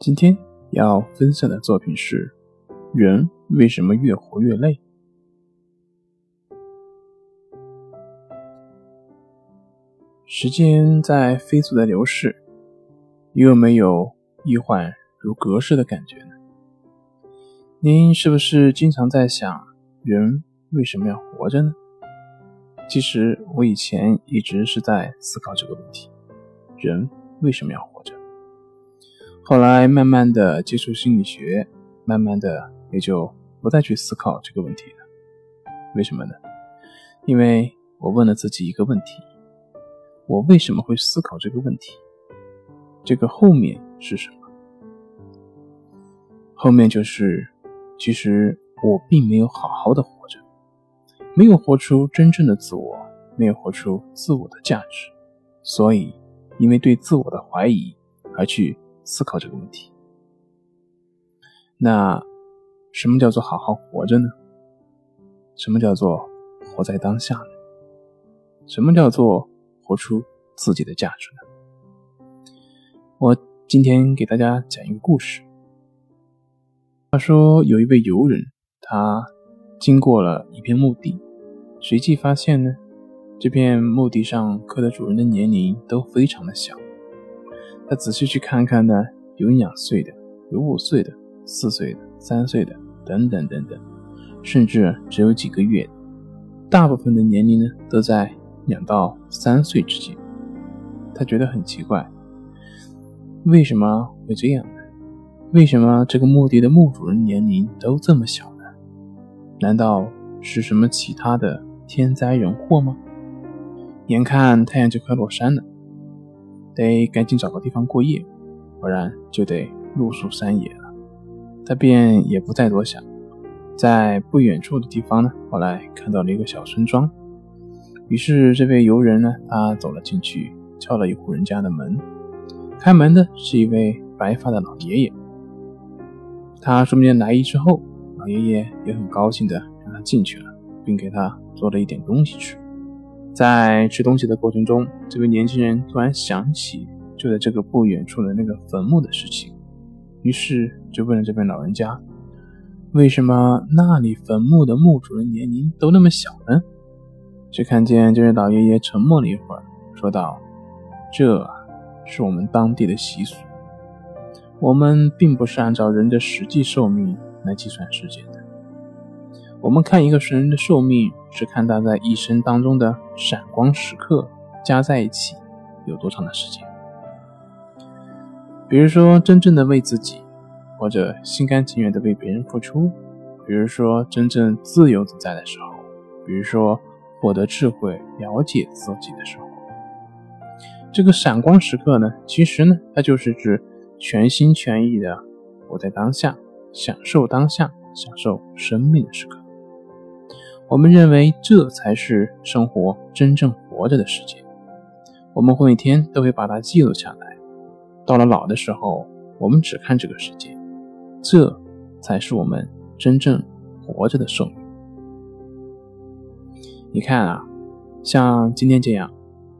今天要分享的作品是：人为什么越活越累？时间在飞速的流逝，你有没有一缓如隔世的感觉呢？您是不是经常在想，人为什么要活着呢？其实我以前一直是在思考这个问题：人为什么要活着？后来慢慢的接触心理学，慢慢的也就不再去思考这个问题了。为什么呢？因为我问了自己一个问题：我为什么会思考这个问题？这个后面是什么？后面就是，其实我并没有好好的活着，没有活出真正的自我，没有活出自我的价值，所以因为对自我的怀疑而去。思考这个问题，那什么叫做好好活着呢？什么叫做活在当下呢？什么叫做活出自己的价值呢？我今天给大家讲一个故事。话说有一位游人，他经过了一片墓地，随即发现呢，这片墓地上刻的主人的年龄都非常的小。他仔细去看看呢，有两岁的，有五岁的，四岁的，三岁的，等等等等，甚至只有几个月。大部分的年龄呢，都在两到三岁之间。他觉得很奇怪，为什么会这样呢？为什么这个墓地的墓主人年龄都这么小呢？难道是什么其他的天灾人祸吗？眼看太阳就快落山了。得赶紧找个地方过夜，不然就得露宿山野了。他便也不再多想，在不远处的地方呢，后来看到了一个小村庄。于是这位游人呢，他走了进去，敲了一户人家的门。开门的是一位白发的老爷爷。他说明来意之后，老爷爷也很高兴的让他进去了，并给他做了一点东西吃。在吃东西的过程中，这位年轻人突然想起就在这个不远处的那个坟墓的事情，于是就问了这位老人家：“为什么那里坟墓的墓主人年龄都那么小呢？”只看见这位老爷爷沉默了一会儿，说道：“这是我们当地的习俗，我们并不是按照人的实际寿命来计算时间的。”我们看一个神人的寿命，是看他在一生当中的闪光时刻加在一起有多长的时间。比如说，真正的为自己，或者心甘情愿的为别人付出；比如说，真正自由自在的时候；比如说，获得智慧、了解自己的时候。这个闪光时刻呢，其实呢，它就是指全心全意的活在当下，享受当下，享受生命的时刻。我们认为这才是生活真正活着的世界，我们会每天都会把它记录下来。到了老的时候，我们只看这个世界，这才是我们真正活着的寿命。你看啊，像今天这样，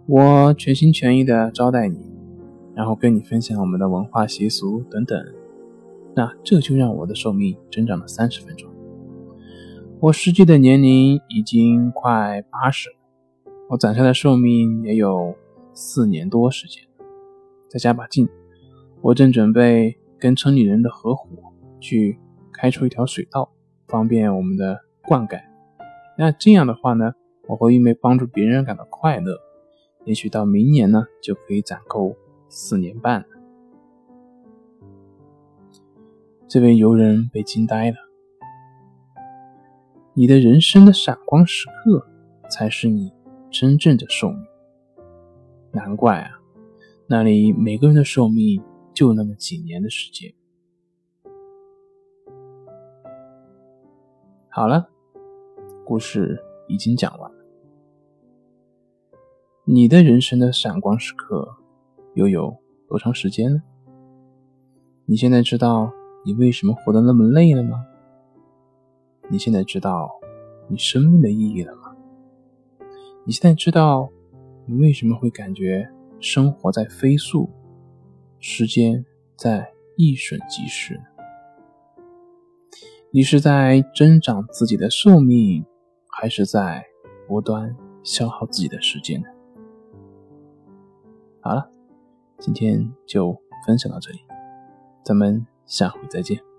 我全心全意的招待你，然后跟你分享我们的文化习俗等等，那这就让我的寿命增长了三十分钟。我实际的年龄已经快八十了，我攒下的寿命也有四年多时间。再加把劲，我正准备跟城里人的合伙去开出一条水道，方便我们的灌溉。那这样的话呢，我会因为帮助别人感到快乐，也许到明年呢就可以攒够四年半了。这位游人被惊呆了。你的人生的闪光时刻，才是你真正的寿命。难怪啊，那里每个人的寿命就那么几年的时间。好了，故事已经讲完了。你的人生的闪光时刻又有多长时间呢？你现在知道你为什么活得那么累了吗？你现在知道你生命的意义了吗？你现在知道你为什么会感觉生活在飞速，时间在一瞬即逝？你是在增长自己的寿命，还是在不断消耗自己的时间呢？好了，今天就分享到这里，咱们下回再见。